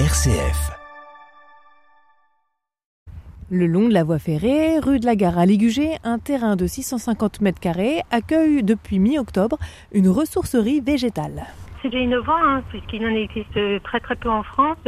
RCF. Le long de la voie ferrée, rue de la Gare à Ligugé, un terrain de 650 mètres carrés accueille depuis mi-octobre une ressourcerie végétale. C'est innovant hein, puisqu'il en existe très très peu en France.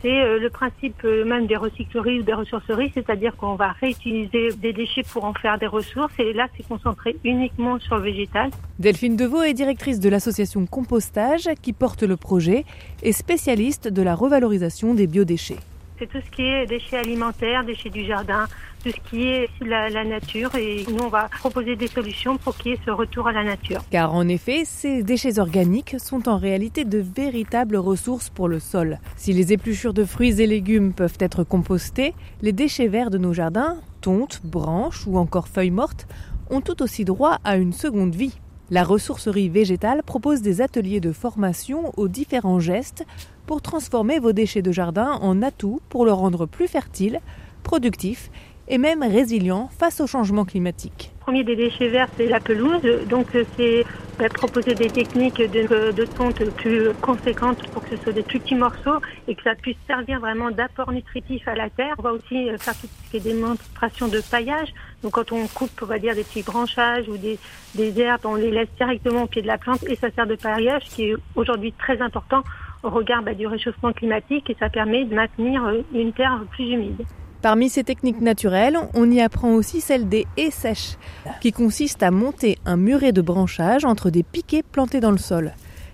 C'est euh, le principe euh, même des recycleries ou des ressourceries, c'est-à-dire qu'on va réutiliser des déchets pour en faire des ressources et là c'est concentré uniquement sur le végétal. Delphine Deveau est directrice de l'association Compostage qui porte le projet et spécialiste de la revalorisation des biodéchets c'est tout ce qui est déchets alimentaires, déchets du jardin, tout ce qui est la, nature. Et nous, on va proposer des solutions pour qu'il y ait ce retour à la nature. Car en effet, ces déchets organiques sont en réalité de véritables ressources pour le sol. Si les épluchures de fruits et légumes peuvent être compostées, les déchets verts de nos jardins, tontes, branches ou encore feuilles mortes, ont tout aussi droit à une seconde vie. La ressourcerie végétale propose des ateliers de formation aux différents gestes pour transformer vos déchets de jardin en atouts pour le rendre plus fertile, productif et même résilient face au changement climatique. Le premier des déchets verts, c'est la pelouse. Donc, c'est bah, proposer des techniques de, de tonte plus conséquentes pour que ce soit des plus petits morceaux et que ça puisse servir vraiment d'apport nutritif à la terre. On va aussi faire tout ce qui est démonstration de paillage. Donc, quand on coupe, on va dire, des petits branchages ou des, des herbes, on les laisse directement au pied de la plante et ça sert de paillage qui est aujourd'hui très important au regard bah, du réchauffement climatique et ça permet de maintenir euh, une terre plus humide. Parmi ces techniques naturelles, on y apprend aussi celle des haies sèches, qui consiste à monter un muret de branchage entre des piquets plantés dans le sol.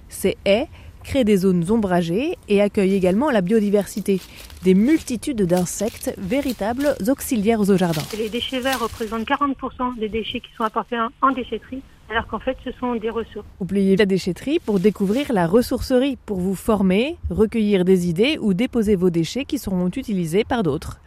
Ces haies créent des zones ombragées et accueillent également la biodiversité, des multitudes d'insectes, véritables auxiliaires au jardin. Les déchets verts représentent 40% des déchets qui sont apportés en déchetterie alors qu'en fait ce sont des ressources. Oubliez la déchetterie pour découvrir la ressourcerie, pour vous former, recueillir des idées ou déposer vos déchets qui seront utilisés par d'autres.